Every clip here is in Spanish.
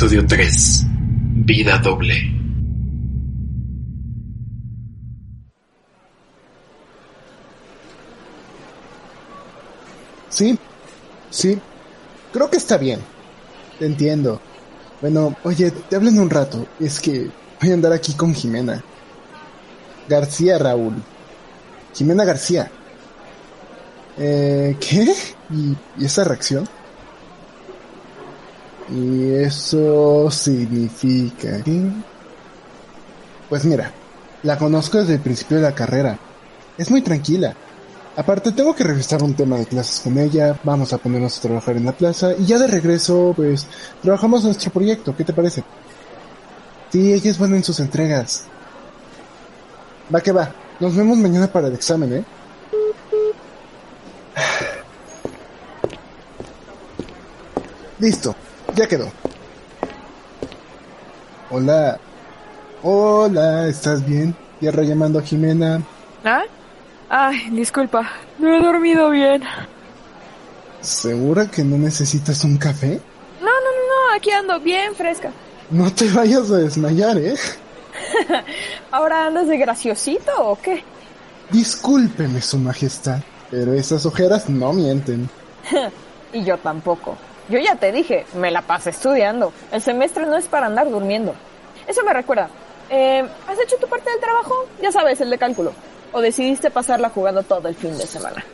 Episodio 3. Vida doble. Sí, sí, creo que está bien. Te entiendo. Bueno, oye, te hablo en un rato. Es que voy a andar aquí con Jimena. García Raúl. Jimena García. Eh, ¿Qué? ¿Y, ¿Y esa reacción? Y eso significa que... Pues mira, la conozco desde el principio de la carrera. Es muy tranquila. Aparte tengo que revisar un tema de clases con ella, vamos a ponernos a trabajar en la plaza y ya de regreso pues trabajamos nuestro proyecto, ¿qué te parece? Sí, ella es buena en sus entregas. Va que va, nos vemos mañana para el examen, ¿eh? Listo, ya quedó. Hola. Hola, ¿estás bien? Tierra llamando a Jimena. ¿Ah? Ay, disculpa, no he dormido bien. ¿Segura que no necesitas un café? No, no, no, no, aquí ando bien fresca. No te vayas a desmayar, ¿eh? ¿Ahora andas de graciosito o qué? Discúlpeme, Su Majestad, pero esas ojeras no mienten. y yo tampoco. Yo ya te dije, me la pasé estudiando. El semestre no es para andar durmiendo. Eso me recuerda. Eh, ¿Has hecho tu parte del trabajo? Ya sabes, el de cálculo. ¿O decidiste pasarla jugando todo el fin de semana?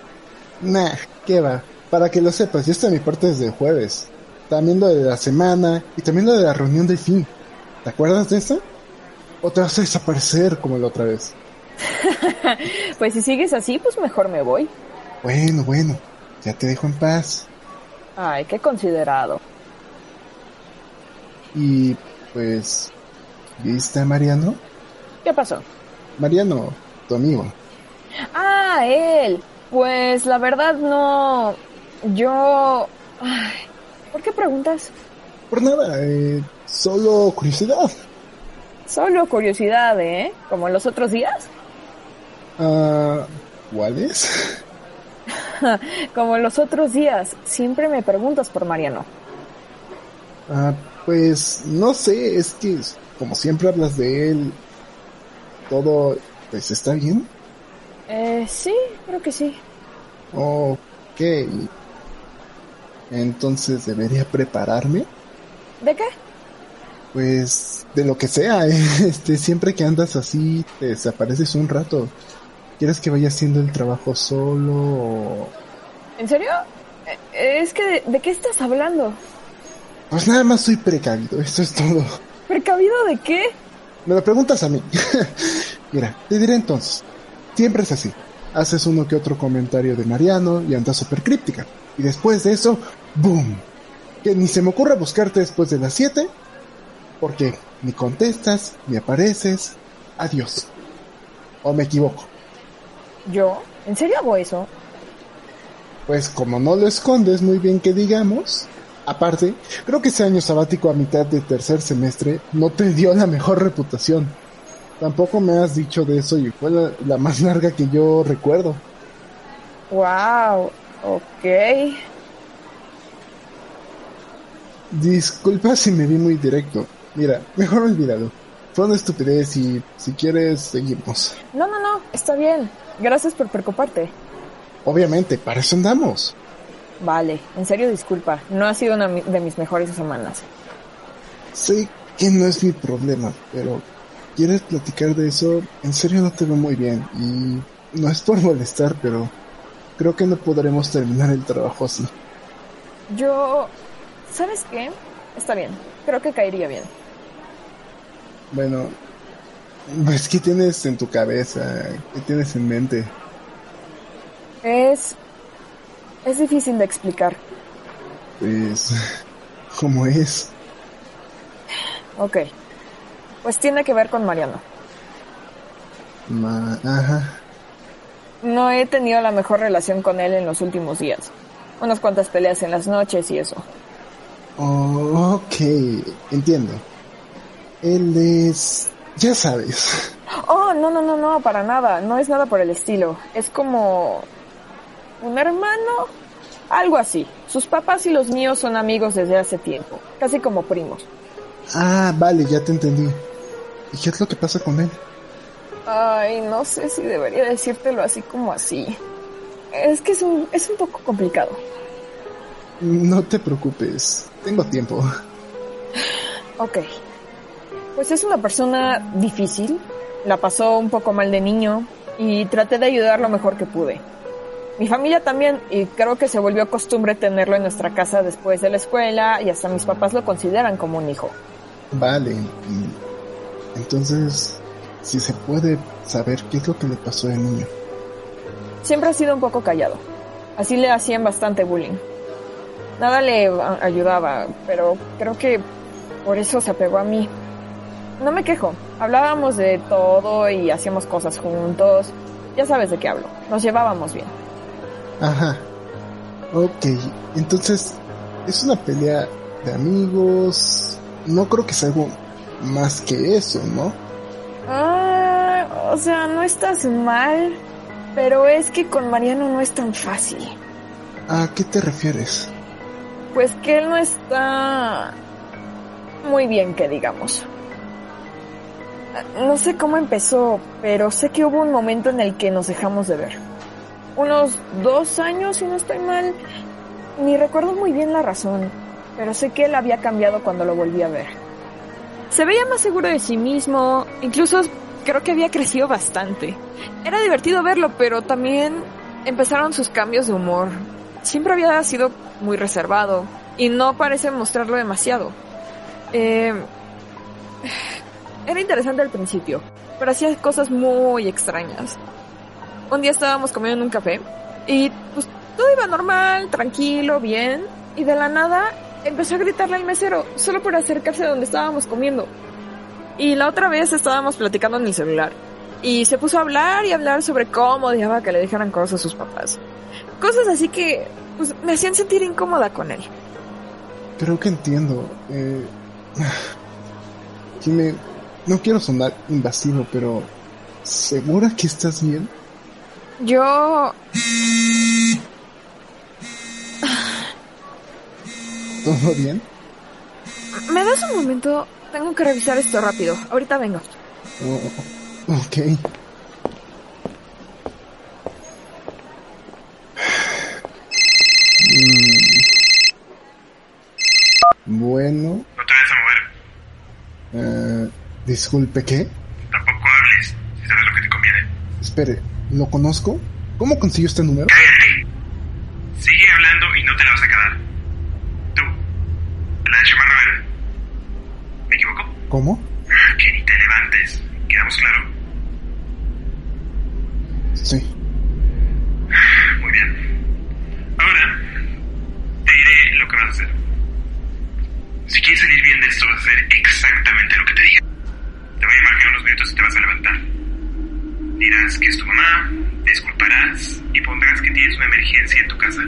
Nah, qué va. Para que lo sepas, yo estoy mi parte desde el jueves. También lo de la semana y también lo de la reunión del fin. ¿Te acuerdas de eso? ¿O te vas a desaparecer como la otra vez? pues si sigues así, pues mejor me voy. Bueno, bueno, ya te dejo en paz. Ay, qué considerado. Y pues, ¿viste a Mariano? ¿Qué pasó? Mariano, tu amigo. Ah, él. Pues la verdad no. Yo. Ay, ¿Por qué preguntas? Por nada, eh, solo curiosidad. Solo curiosidad, ¿eh? ¿Como en los otros días? Ah, ¿cuáles? Como los otros días, siempre me preguntas por Mariano. Ah, pues no sé, es que como siempre hablas de él, todo, pues está bien. Eh, sí, creo que sí. Ok. Entonces debería prepararme. ¿De qué? Pues de lo que sea, este, siempre que andas así, te desapareces un rato. ¿Quieres que vaya haciendo el trabajo solo o... ¿En serio? Eh, Es que, de, ¿de qué estás hablando? Pues nada más soy precavido, eso es todo. ¿Precavido de qué? Me lo preguntas a mí. Mira, te diré entonces. Siempre es así. Haces uno que otro comentario de Mariano y andas súper críptica. Y después de eso, ¡boom! Que ni se me ocurra buscarte después de las 7, porque ni contestas, ni apareces. Adiós. ¿O me equivoco? ¿Yo? ¿En serio hago eso? Pues como no lo escondes muy bien que digamos, aparte, creo que ese año sabático a mitad de tercer semestre no te dio la mejor reputación. Tampoco me has dicho de eso y fue la, la más larga que yo recuerdo. Wow, ok. Disculpa si me vi muy directo. Mira, mejor olvídalo. Fue una estupidez y si quieres seguimos. No, no, no, está bien. Gracias por preocuparte. Obviamente, para eso andamos. Vale, en serio disculpa. No ha sido una de mis mejores semanas. Sé que no es mi problema, pero quieres platicar de eso, en serio no te veo muy bien y no es por molestar, pero creo que no podremos terminar el trabajo así. Yo... ¿Sabes qué? Está bien. Creo que caería bien. Bueno, pues ¿qué tienes en tu cabeza? ¿Qué tienes en mente? Es... Es difícil de explicar. Pues, ¿cómo es? Ok. Pues tiene que ver con Mariano. Ma ajá. No he tenido la mejor relación con él en los últimos días. Unas cuantas peleas en las noches y eso. Ok, entiendo. Él es... ya sabes. Oh, no, no, no, no, para nada. No es nada por el estilo. Es como... un hermano. Algo así. Sus papás y los míos son amigos desde hace tiempo, casi como primos. Ah, vale, ya te entendí. ¿Y qué es lo que pasa con él? Ay, no sé si debería decírtelo así como así. Es que es un, es un poco complicado. No te preocupes, tengo tiempo. Ok. Pues es una persona difícil. La pasó un poco mal de niño y traté de ayudar lo mejor que pude. Mi familia también, y creo que se volvió costumbre tenerlo en nuestra casa después de la escuela y hasta mis papás lo consideran como un hijo. Vale, y entonces, si se puede saber qué es lo que le pasó de niño. Siempre ha sido un poco callado. Así le hacían bastante bullying. Nada le ayudaba, pero creo que por eso se apegó a mí. No me quejo. Hablábamos de todo y hacíamos cosas juntos. Ya sabes de qué hablo. Nos llevábamos bien. Ajá. Ok, entonces, es una pelea de amigos. No creo que sea algo más que eso, ¿no? Ah, o sea, no estás mal, pero es que con Mariano no es tan fácil. ¿A qué te refieres? Pues que él no está muy bien, que digamos. No sé cómo empezó, pero sé que hubo un momento en el que nos dejamos de ver. Unos dos años, si no estoy mal. Ni recuerdo muy bien la razón, pero sé que él había cambiado cuando lo volví a ver. Se veía más seguro de sí mismo, incluso creo que había crecido bastante. Era divertido verlo, pero también empezaron sus cambios de humor. Siempre había sido muy reservado y no parece mostrarlo demasiado. Eh, era interesante al principio, pero hacía cosas muy extrañas. Un día estábamos comiendo en un café y pues todo iba normal, tranquilo, bien, y de la nada empezó a gritarle al mesero solo por acercarse a donde estábamos comiendo. Y la otra vez estábamos platicando en el celular y se puso a hablar y hablar sobre cómo odiaba que le dejaran cosas a sus papás. Cosas así que pues, me hacían sentir incómoda con él. Creo que entiendo. Eh, Jimmy, no quiero sonar invasivo, pero ¿segura que estás bien? Yo... ¿Todo bien? ¿Me das un momento? Tengo que revisar esto rápido. Ahorita vengo. Oh, ok. Mm. Bueno, No te vayas a mover. eh, disculpe, ¿qué? Tampoco hables, si sabes lo que te conviene. Espere, ¿lo conozco? ¿Cómo consiguió este número? ¡Cállate! Sigue hablando y no te la vas a quedar. Tú, la de chamarra verde. ¿Me equivoco? ¿Cómo? Que ni te levantes. ¿Quedamos claro? Sí. Muy bien. Ahora, te diré lo que vas a hacer. Si quieres salir bien de esto, vas a hacer exactamente lo que te diga. Te voy a llamar en unos minutos y te vas a levantar. Dirás que es tu mamá, disculparás y pondrás que tienes una emergencia en tu casa.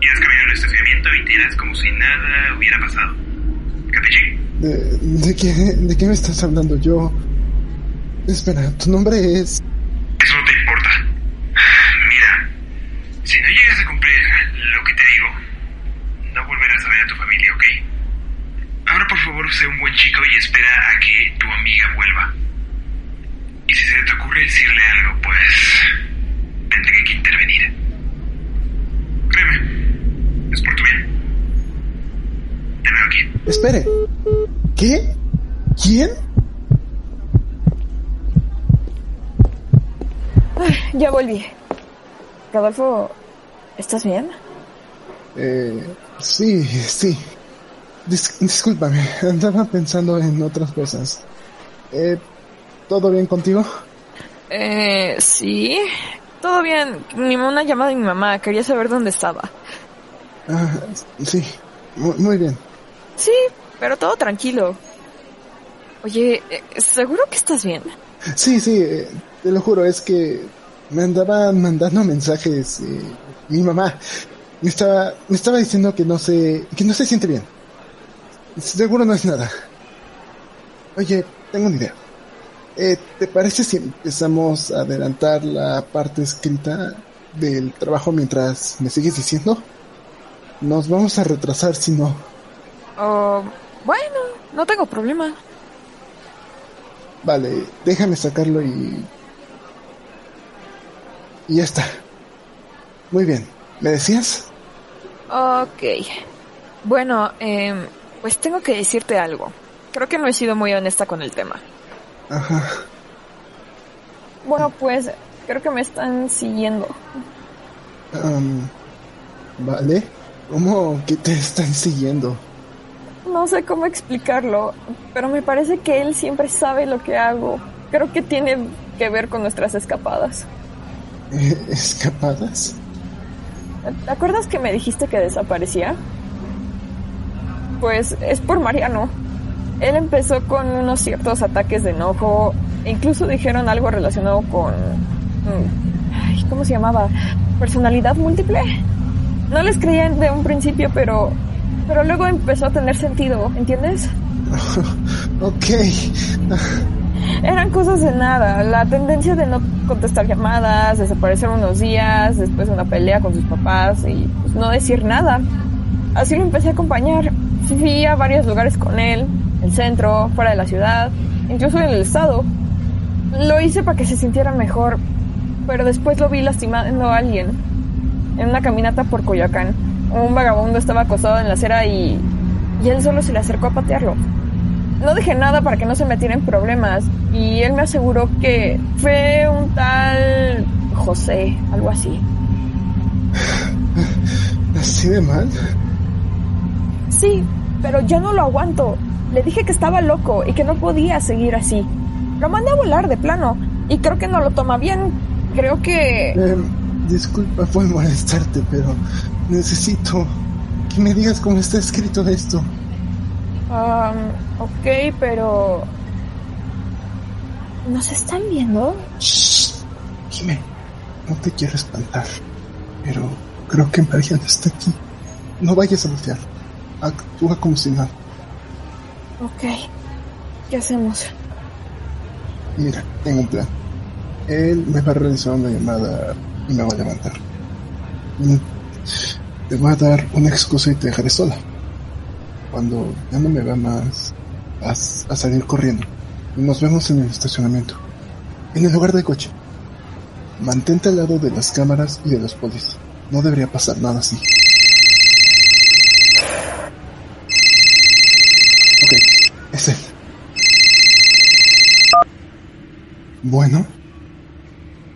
Irás camino al estacionamiento y te irás como si nada hubiera pasado. ¿Capichi? ¿De, de, qué, ¿De qué me estás hablando? Yo... Espera, tu nombre es... Eso no te importa. Mira, si no llegas a cumplir lo que te digo, no volverás a ver a tu familia, ¿ok? Ahora por favor sé un buen chico y espera a que tu amiga vuelva. Y si se te ocurre decirle algo, pues tendré que intervenir. Créeme, es por tu bien. Te veo aquí. Espere. ¿Qué? ¿Quién? Ay, ya volví. Rodolfo, ¿estás bien? Eh, sí, sí. Dis- discúlpame, andaba pensando en otras cosas. Eh, ¿Todo bien contigo? Eh, sí. Todo bien. Mi, una llamada de mi mamá. Quería saber dónde estaba. Ah, sí, muy bien. Sí, pero todo tranquilo. Oye, eh, ¿seguro que estás bien? Sí, sí, eh, te lo juro, es que me andaban mandando mensajes. eh, mi mamá me estaba, me estaba diciendo que no se, que no se siente bien. Seguro no es nada. Oye, tengo una idea. Eh, ¿Te parece si empezamos a adelantar la parte escrita del trabajo mientras me sigues diciendo? Nos vamos a retrasar si no. Oh, bueno, no tengo problema. Vale, déjame sacarlo y... Y ya está. Muy bien. ¿Me decías? Ok. Bueno, em, pues tengo que decirte algo. Creo que no he sido muy honesta con el tema. Ajá. Bueno, pues creo que me están siguiendo. Am, vale. ¿Cómo que te están siguiendo? No sé cómo explicarlo, pero me parece que él siempre sabe lo que hago. Creo que tiene que ver con nuestras escapadas. ¿Escapadas? ¿Te acuerdas que me dijiste que desaparecía? Pues es por Mariano. Él empezó con unos ciertos ataques de enojo. e Incluso dijeron algo relacionado con... mm, ay, ¿Cómo se llamaba? ¿Personalidad múltiple? No les creía de un principio, pero... Pero luego empezó a tener sentido, ¿entiendes? ok. Eran cosas de nada. La tendencia de no contestar llamadas, desaparecer unos días, después una pelea con sus papás y pues, no decir nada. Así lo empecé a acompañar. Fui a varios lugares con él, el centro, fuera de la ciudad, incluso en el estado. Lo hice para que se sintiera mejor, pero después lo vi lastimando a alguien en una caminata por Coyoacán. Un vagabundo estaba acostado en la acera y, y él solo se le acercó a patearlo. No dije nada para que no se metiera en problemas y él me aseguró que fue un tal José, algo así. ¿Así de mal? Sí, pero ya no lo aguanto. Le dije que estaba loco y que no podía seguir así. Lo mandé a volar de plano y creo que no lo toma bien. Creo que... Eh, disculpa por molestarte, pero necesito que me digas cómo está escrito esto. Um, ok, pero... ¿Nos están viendo? Shh. Jimé, no te quiero espantar, pero creo que Mariana está aquí. No vayas a voltear. Actúa como si nada. Ok. ¿Qué hacemos? Mira, tengo un plan. Él me va a realizar una llamada y me va a levantar. Te voy a dar una excusa y te dejaré sola. Cuando ya no me va más, vas a salir corriendo. Nos vemos en el estacionamiento. En el lugar del coche. Mantente al lado de las cámaras y de los polis. No debería pasar nada así. Ok, es él. Bueno.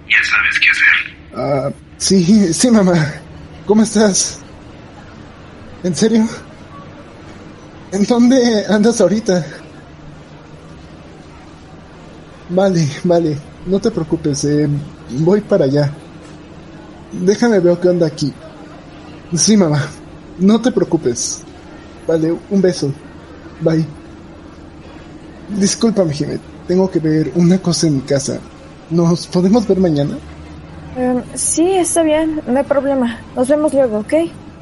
Ya sabes qué hacer. Ah, sí, sí, mamá. ¿Cómo estás? ¿En serio? ¿En dónde andas ahorita? Vale, vale. No te preocupes. eh, voy para allá. Déjame ver qué onda aquí. Sí, mamá. No te preocupes. Vale, un beso. Bye. Discúlpame, Jiménez. Tengo que ver una cosa en mi casa. ¿Nos podemos ver mañana? Em, sí, está bien, no hay problema. Nos vemos luego, ¿ok?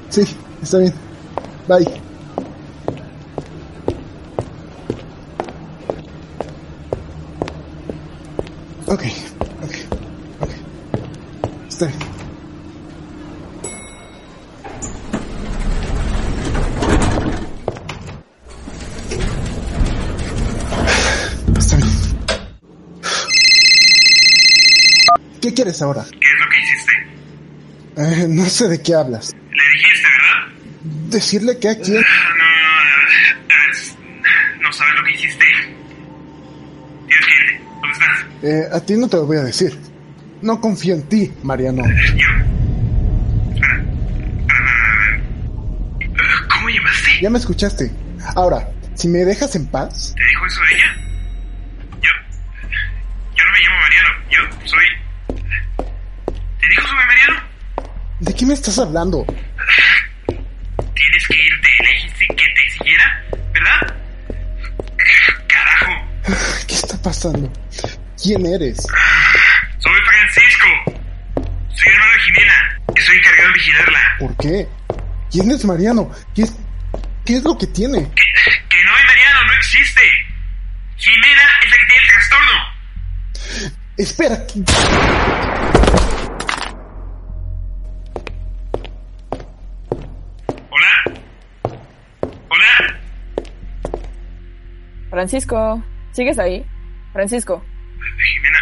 Sí, está bien. Bye. Ok, ok, ok. Está bien. ¿Qué quieres ahora? ¿Qué es lo que hiciste? Eh, no sé de qué hablas. Decirle que aquí... No, no, ver, no sabes lo que hiciste. Tienes. ¿Dónde estás? Eh, a ti no te lo voy a decir. No confío en ti, Mariano. Yo. Espera. Espera, espera, espera. ¿Cómo llamaste? Ya me escuchaste. Ahora, si me dejas en paz... ¿Te dijo eso ella? Yo. Yo no me llamo Mariano. Yo soy. ¿Te dijo Mariano? ¿De qué me estás hablando? pasando? ¿Quién eres? Soy Francisco. Soy hermano de Jimena. Estoy encargado de vigilarla. ¿Por qué? ¿Quién es Mariano? ¿Qué es, lo que tiene? Que no hay Mariano, no existe. Jimena es la que tiene el trastorno. Espera. Hola. Hola. Francisco, ¿sigues ahí? Francisco, Jimena.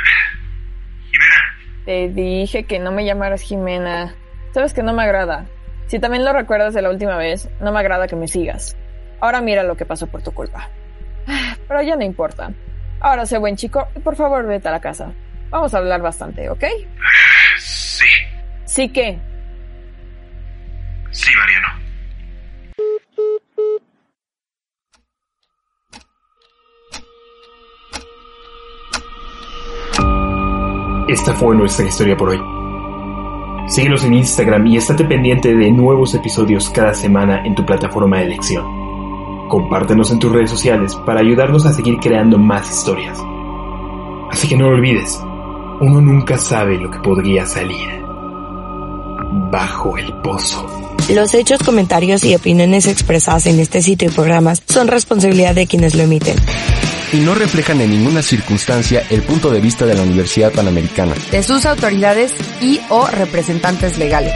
Jimena. te dije que no me llamaras Jimena. Sabes que no me agrada. Si también lo recuerdas de la última vez, no me agrada que me sigas. Ahora mira lo que pasó por tu culpa. Pero ya no importa. Ahora sé buen chico y por favor vete a la casa. Vamos a hablar bastante, ¿ok? Sí. Sí que. Sí, Mariano. Esta fue nuestra historia por hoy. Síguenos en Instagram y estate pendiente de nuevos episodios cada semana en tu plataforma de elección. Compártenos en tus redes sociales para ayudarnos a seguir creando más historias. Así que no lo olvides, uno nunca sabe lo que podría salir bajo el pozo. Los hechos, comentarios y opiniones expresadas en este sitio y programas son responsabilidad de quienes lo emiten. Y no reflejan en ninguna circunstancia el punto de vista de la Universidad Panamericana. de sus autoridades y o representantes legales.